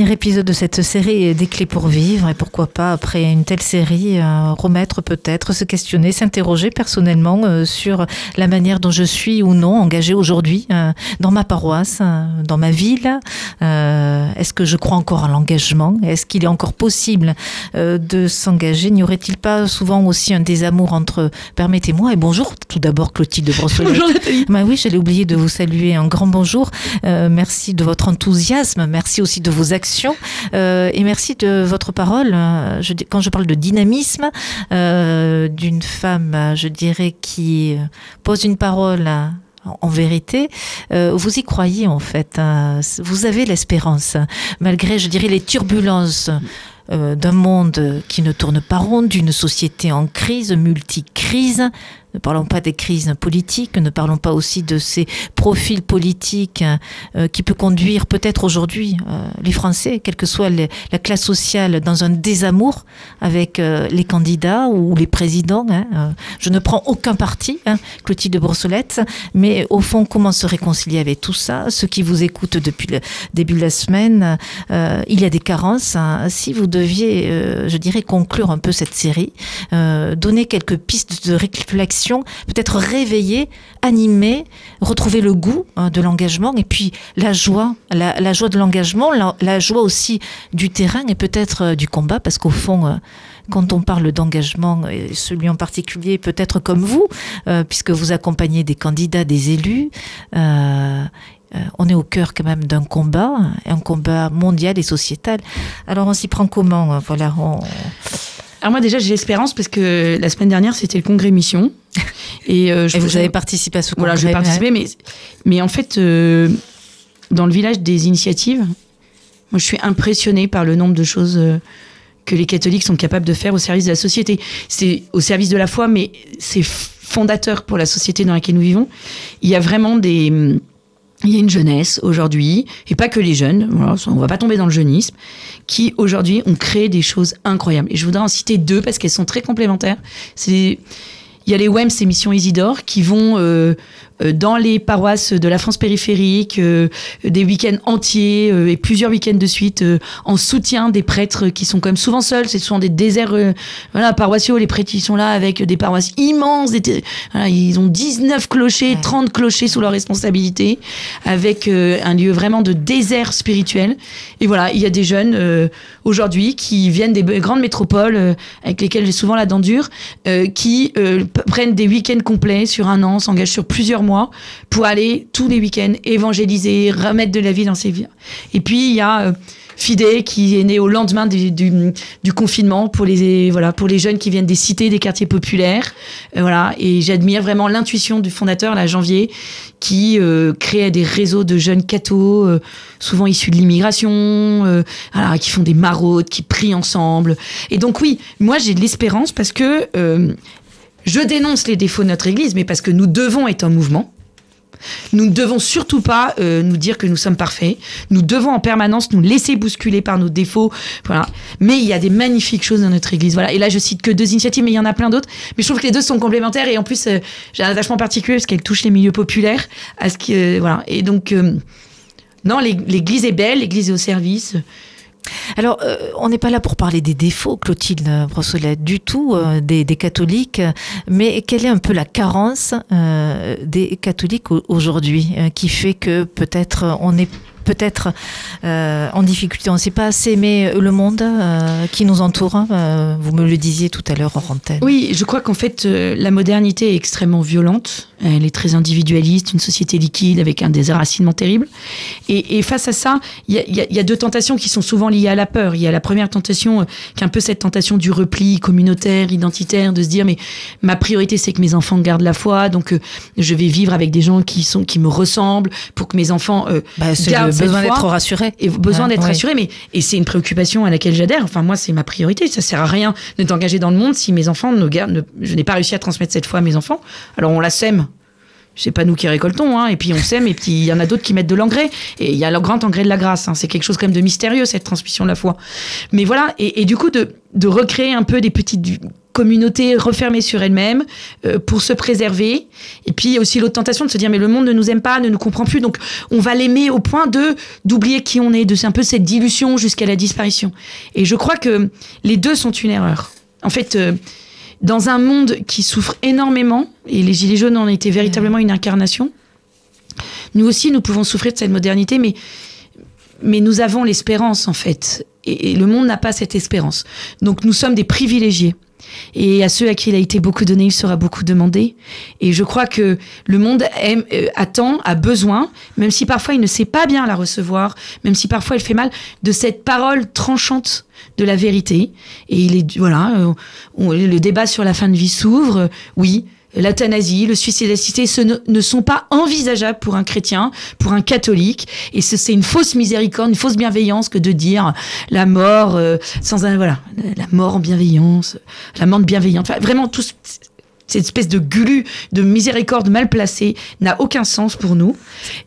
dernier épisode de cette série Des clés pour vivre et pourquoi pas après une telle série euh, remettre peut-être, se questionner, s'interroger personnellement euh, sur la manière dont je suis ou non engagée aujourd'hui euh, dans ma paroisse, dans ma ville. Est-ce que je crois encore à l'engagement? Est-ce qu'il est encore possible de s'engager? N'y aurait-il pas souvent aussi un désamour entre, permettez-moi, et bonjour tout d'abord Clotilde de Brossolet. bonjour Nathalie. Bah oui, j'allais oublier de vous saluer un grand bonjour. merci de votre enthousiasme, merci aussi de vos actions euh, et merci de votre parole. Euh, quand je parle de dynamisme euh, d'une femme, je dirais, qui pose une parole en vérité, vous y croyez en fait. Hein. Vous avez l'espérance, malgré, je dirais, les turbulences d'un monde qui ne tourne pas rond, d'une société en crise, multi-crise. Ne parlons pas des crises politiques, ne parlons pas aussi de ces profils politiques euh, qui peut conduire peut-être aujourd'hui euh, les Français, quelle que soit la classe sociale, dans un désamour avec euh, les candidats ou les présidents. Hein, je ne prends aucun parti, hein, Clotilde Brossolette, mais au fond, comment se réconcilier avec tout ça? Ceux qui vous écoutent depuis le début de la semaine, il y a des carences. Hein. Si vous deviez, je dirais, conclure un peu cette série, donner quelques pistes de réflexion peut-être réveiller, animer, retrouver le goût hein, de l'engagement et puis la joie, la, joie de l'engagement, la, joie aussi du terrain et peut-être euh, du combat, parce qu'au fond, euh, quand on parle d'engagement, et celui en particulier peut-être comme vous, euh, puisque vous accompagnez des candidats, des élus, on est au cœur quand même d'un combat, un combat mondial et sociétal. Alors on s'y prend comment? Voilà. Alors moi déjà j'ai l'espérance parce que la semaine dernière c'était le congrès mission et, euh, je, vous avez participé à ce congrès. Voilà, j'ai participé, mais mais en fait euh, dans le village des initiatives, moi je suis impressionnée par le nombre de choses euh, que les catholiques sont capables de faire au service de la société. C'est au service de la foi, mais c'est fondateur pour la société dans laquelle nous vivons. Il y a vraiment des il y a une jeunesse aujourd'hui, et pas que les jeunes, voilà, on va pas tomber dans le jeunisme, qui aujourd'hui ont créé des choses incroyables. Et je voudrais en citer deux parce qu'elles sont très complémentaires. C'est il y a les WEMS et Mission Isidore qui vont euh, dans les paroisses de la France périphérique, euh, des week-ends entiers euh, et plusieurs week-ends de suite en soutien des prêtres qui sont quand même souvent seuls. C'est souvent des déserts voilà, paroissiaux. Les prêtres qui sont là avec des paroisses immenses. ils ont 19 clochers, 30 clochers sous leur responsabilité, avec un lieu vraiment de désert spirituel. Et voilà, il y a des jeunes aujourd'hui qui viennent des grandes métropoles avec lesquelles j'ai souvent la dent dure, qui prennent des week-ends complets sur un an, s'engagent sur plusieurs mois pour aller tous les week-ends évangéliser, remettre de la vie dans ses vies. Et puis il y a euh, Fidé qui est né au lendemain du, confinement pour les voilà pour les jeunes qui viennent des cités, des quartiers populaires. Euh, voilà et j'admire vraiment l'intuition du fondateur, la Janvier, qui euh, crée des réseaux de jeunes cathos, souvent issus de l'immigration, qui font des maraudes, qui prient ensemble. Et donc oui, moi j'ai de l'espérance parce que je dénonce les défauts de notre Église, mais parce que nous devons être en mouvement. Nous ne devons surtout pas euh, nous dire que nous sommes parfaits. Nous devons en permanence nous laisser bousculer par nos défauts. Mais il y a des magnifiques choses dans notre Église. Voilà. Et là, je cite que deux initiatives, mais il y en a plein d'autres. Mais je trouve que les deux sont complémentaires. Et en plus, euh, j'ai un attachement particulier parce qu'elles touchent les milieux populaires. À ce qui, euh, voilà. Et donc, non, l'Église est belle, l'Église est au service. Alors, euh, on n'est pas là pour parler des défauts, Clotilde Brossolette, du tout, euh, des, catholiques, mais quelle est un peu la carence euh, des catholiques aujourd'hui qui fait que peut-être on est peut-être en difficulté. On ne sait pas assez aimer le monde qui nous entoure. Hein. Vous me le disiez tout à l'heure en. Oui, je crois qu'en fait, la modernité est extrêmement violente. Elle est très individualiste, une société liquide avec un déséracinement terrible. Et, face à ça, il y, a, deux tentations qui sont souvent liées à la peur. Il y a la première tentation, qui est un peu cette tentation du repli communautaire, identitaire, de se dire mais ma priorité c'est que mes enfants gardent la foi, donc je vais vivre avec des gens qui sont qui me ressemblent pour que mes enfants bah, gardent besoin d'être rassuré. Et besoin d'être rassuré, mais et c'est une préoccupation à laquelle j'adhère. Enfin, moi, c'est ma priorité. Ça sert à rien de t'engager dans le monde si mes enfants ne gardent. je n'ai pas réussi à transmettre cette foi à mes enfants. Alors on la sème. C'est pas nous qui récoltons, hein, et puis on sème, et puis il y en a d'autres qui mettent de l'engrais, et il y a le grand engrais de la grâce. Hein. C'est quelque chose quand même de mystérieux cette transmission de la foi. Mais voilà, et, du coup de, recréer un peu des petites communauté refermée sur elle-même euh, pour se préserver. Et puis aussi l'autre tentation de se dire mais le monde ne nous aime pas, ne nous comprend plus, donc on va l'aimer au point de d'oublier qui on est, de c'est un peu cette dilution jusqu'à la disparition. Et je crois que les deux sont une erreur. En fait, euh, dans un monde qui souffre énormément, et les Gilets jaunes en étaient véritablement une incarnation, nous aussi nous pouvons souffrir de cette modernité, mais mais nous avons l'espérance en fait. Et, et le monde n'a pas cette espérance. Donc nous sommes des privilégiés. Et à ceux à qui il a été beaucoup donné, il sera beaucoup demandé. Et je crois que le monde euh, attend, a besoin, même si parfois il ne sait pas bien la recevoir, même si parfois elle fait mal, de cette parole tranchante de la vérité. Et il est, voilà, euh, le débat sur la fin de vie s'ouvre. Oui, l'euthanasie, le suicide assisté, ce ne, ne sont pas envisageables pour un chrétien, pour un catholique. Et ce, c'est une fausse miséricorde, une fausse bienveillance que de dire la mort euh, sans un, voilà, la mort en bienveillance, la mort bienveillante. Enfin, vraiment, tout ce- cette espèce de gulu, de miséricorde mal placée n'a aucun sens pour nous.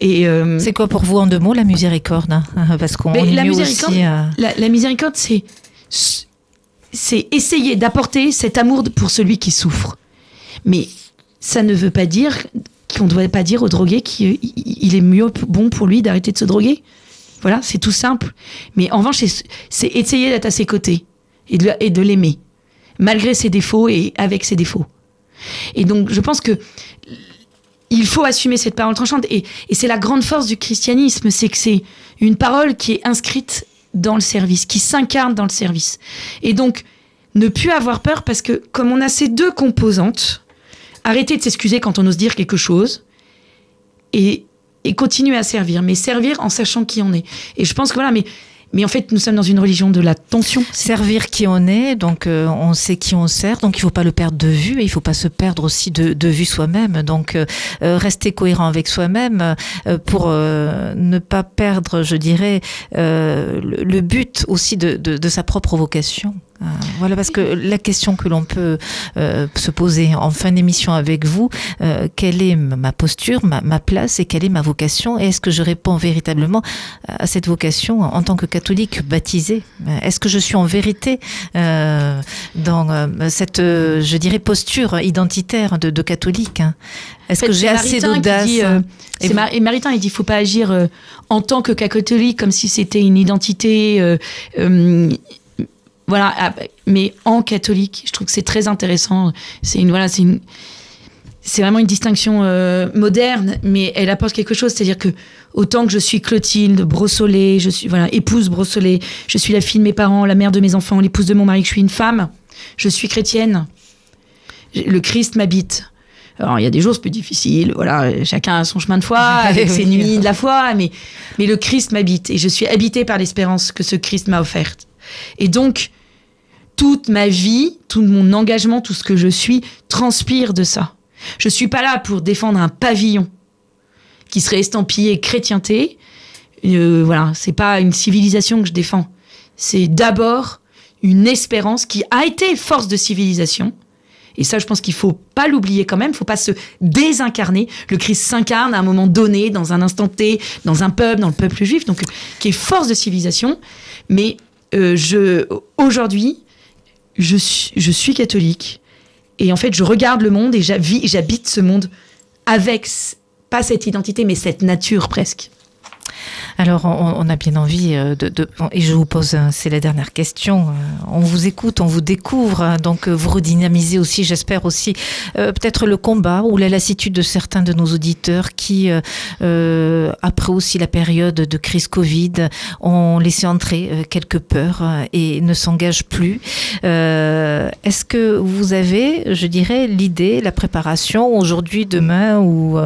Et euh, C'est quoi pour vous en deux mots la miséricorde hein Parce qu'on la miséricorde, aussi. euh, la, la miséricorde, c'est c'est essayer d'apporter cet amour pour celui qui souffre. Mais ça ne veut pas dire qu'on ne doit pas dire au drogué qu'il il est mieux bon pour lui d'arrêter de se droguer. Voilà, c'est tout simple. Mais en revanche, c'est- essayer d'être à ses côtés et de, et de l'aimer, malgré ses défauts et avec ses défauts. Et donc, je pense que il faut assumer cette parole tranchante. Et, et c'est la grande force du christianisme, c'est que c'est une parole qui est inscrite dans le service, qui s'incarne dans le service. Et donc, ne plus avoir peur parce que comme on a ces deux composantes, arrêter de s'excuser quand on ose dire quelque chose et, et continuer à servir, mais servir en sachant qui on est. Et je pense que voilà, mais, mais en fait, nous sommes dans une religion de la tension. Servir qui on est, donc euh, on sait qui on sert, donc il faut pas le perdre de vue et il faut pas se perdre aussi de, vue soi-même. Donc euh, euh, rester cohérent avec soi-même pour ne pas perdre, je dirais, le, but aussi de sa propre vocation. Euh, voilà, parce que la question que l'on peut euh, se poser en fin d'émission avec vous, euh, quelle est ma posture, ma, ma place et quelle est ma vocation Et est-ce que je réponds véritablement à cette vocation en tant que catholique baptisé? Est-ce que je suis en vérité euh, dans euh, cette, je dirais, posture identitaire de, de catholique hein? Est-ce En fait, que j'ai assez d'audace Et c'est Mar- Et Maritain, il dit, il faut pas agir euh, en tant que catholique comme si c'était une identité. Voilà, ah, mais en catholique, je trouve que c'est très intéressant. C'est une, voilà, c'est une, c'est vraiment une distinction euh, moderne, mais elle apporte quelque chose. C'est-à-dire que autant que je suis Clotilde Brossolet, je suis voilà épouse Brossolet, je suis la fille de mes parents, la mère de mes enfants, l'épouse de mon mari, que je suis une femme, je suis chrétienne. Le Christ m'habite. Alors, il y a des jours plus difficiles, voilà, chacun a son chemin de foi, avec ses nuits de la foi, mais, mais le Christ m'habite et je suis habitée par l'espérance que ce Christ m'a offerte. Et donc, toute ma vie, tout mon engagement, tout ce que je suis, transpire de ça. Je suis pas là pour défendre un pavillon qui serait estampillé chrétienté. Euh, voilà, c'est pas une civilisation que je défends. C'est d'abord une espérance qui a été force de civilisation. Et ça, je pense qu'il faut pas l'oublier quand même. Il faut pas se désincarner. Le Christ s'incarne à un moment donné, dans un instant T, dans un peuple, dans le peuple juif, donc qui est force de civilisation. Mais euh, je, aujourd'hui, je suis, catholique. Et en fait, je regarde le monde et j'habi- j'habite ce monde avec, pas cette identité, mais cette nature presque. Alors, on, a bien envie euh, de, et je vous pose, euh, c'est la dernière question. euh, On vous écoute, on vous découvre, hein, donc euh, vous redynamisez aussi, j'espère aussi, peut-être le combat ou la lassitude de certains de nos auditeurs qui, après aussi la période de crise Covid, ont laissé entrer quelques peurs et ne s'engagent plus. Est-ce que vous avez, je dirais, l'idée, la préparation aujourd'hui, demain ou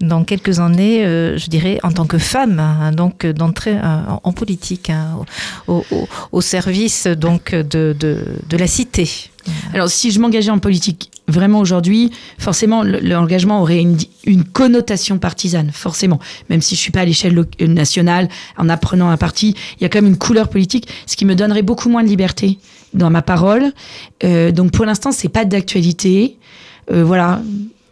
dans quelques années, je dirais, en tant que femme, hein, donc euh, d'entrer euh, en, politique, hein, au, service donc de, de, la cité. Alors, si je m'engageais en politique vraiment aujourd'hui, forcément, le- l'engagement aurait une, connotation partisane, forcément. Même si je suis pas à l'échelle euh, nationale, en apprenant un parti, il y a quand même une couleur politique, ce qui me donnerait beaucoup moins de liberté dans ma parole. Donc, pour l'instant, c'est pas d'actualité. Voilà.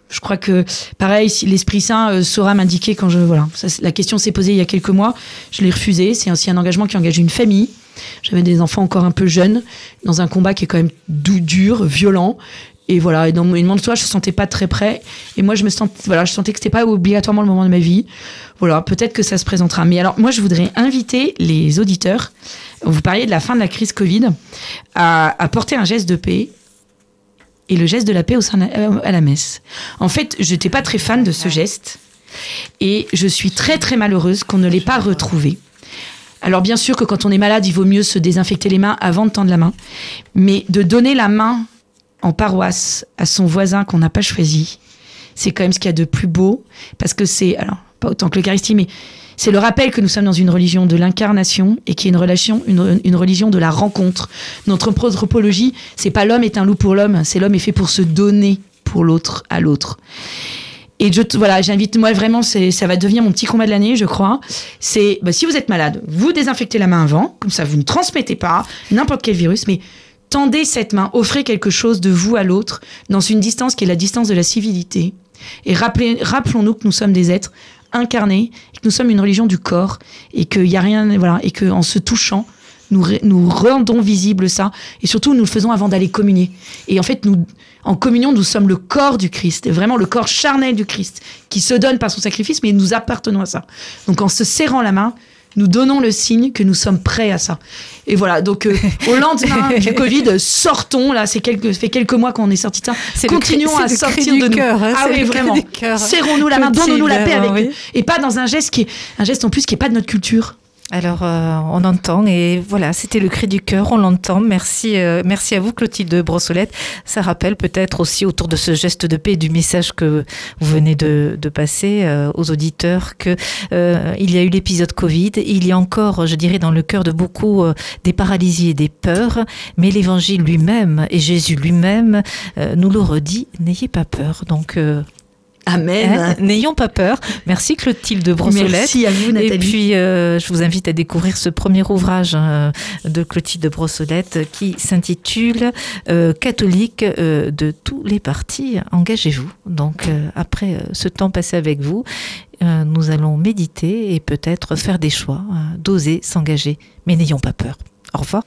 Je crois que, pareil, si l'Esprit Saint euh, saura m'indiquer quand je... Voilà, la question s'est posée il y a quelques mois. Je l'ai refusé. C'est aussi un engagement qui engage une famille. J'avais des enfants encore un peu jeunes, dans un combat qui est quand même doux, dur, violent. Et voilà, et dans monde de soi, je ne sentais pas très près. Et moi, je me sentais, voilà, je sentais que c'était pas obligatoirement le moment de ma vie. Voilà, peut-être que ça se présentera. Mais alors, moi, je voudrais inviter les auditeurs, vous parliez de la fin de la crise Covid, à porter un geste de paix et le geste de la paix au sein la- à la messe. En fait, je n'étais pas très fan de ce geste et je suis très très malheureuse qu'on ne l'ait pas retrouvé. Alors bien sûr que quand on est malade, il vaut mieux se désinfecter les mains avant de tendre la main, mais de donner la main en paroisse à son voisin qu'on n'a pas choisi, c'est quand même ce qu'il y a de plus beau, parce que c'est, alors pas autant que l'Eucharistie, mais c'est le rappel que nous sommes dans une religion de l'incarnation et qui est une relation, une, une religion de la rencontre. Notre anthropologie, c'est pas l'homme est un loup pour l'homme, c'est l'homme est fait pour se donner pour l'autre à l'autre. Et voilà, j'invite, moi vraiment, ça va devenir mon petit combat de l'année, je crois. C'est, bah, si vous êtes malade, vous désinfectez la main avant, comme ça vous ne transmettez pas n'importe quel virus, mais tendez cette main, offrez quelque chose de vous à l'autre dans une distance qui est la distance de la civilité. Et rappelons-nous que nous sommes des êtres incarnés, et que nous sommes une religion du corps, et qu'il y a rien, voilà, et que en se touchant, nous, nous rendons visible ça, et surtout nous le faisons avant d'aller communier. Et en fait, nous, en communion, nous sommes le corps du Christ, et vraiment le corps charnel du Christ, qui se donne par son sacrifice, mais nous appartenons à ça. Donc en se serrant la main, nous donnons le signe que nous sommes prêts à ça. Et voilà, donc euh, au lendemain du Covid, sortons, là, c'est quelques, fait quelques mois qu'on est sorti de ça, continuons à sortir de nous. hein, ah oui, vraiment. Serrons-nous la main, donnons-nous la paix avec oui. eux. Et pas dans un geste qui est un geste en plus qui est pas de notre culture. Alors, euh, on entend et voilà, c'était le cri du cœur, on l'entend. Merci, euh, merci à vous, Clotilde Brossolette. Ça rappelle peut-être aussi autour de ce geste de paix du message que vous venez de, passer euh, aux auditeurs que il y a eu l'épisode Covid. Il y a encore, je dirais, dans le cœur de beaucoup des paralysies et des peurs, mais l'Évangile lui-même et Jésus lui-même nous le redit. N'ayez pas peur. Donc, Amen. hein, n'ayons pas peur. Merci Clotilde Brossolette. Merci à vous, Nathalie. Et puis, euh, je vous invite à découvrir ce premier ouvrage euh, de Clotilde Brossolette qui s'intitule euh, Catholique euh, de tous les partis, engagez-vous. Donc, après ce temps passé avec vous, nous allons méditer et peut-être faire des choix, d'oser s'engager. Mais n'ayons pas peur. Au revoir.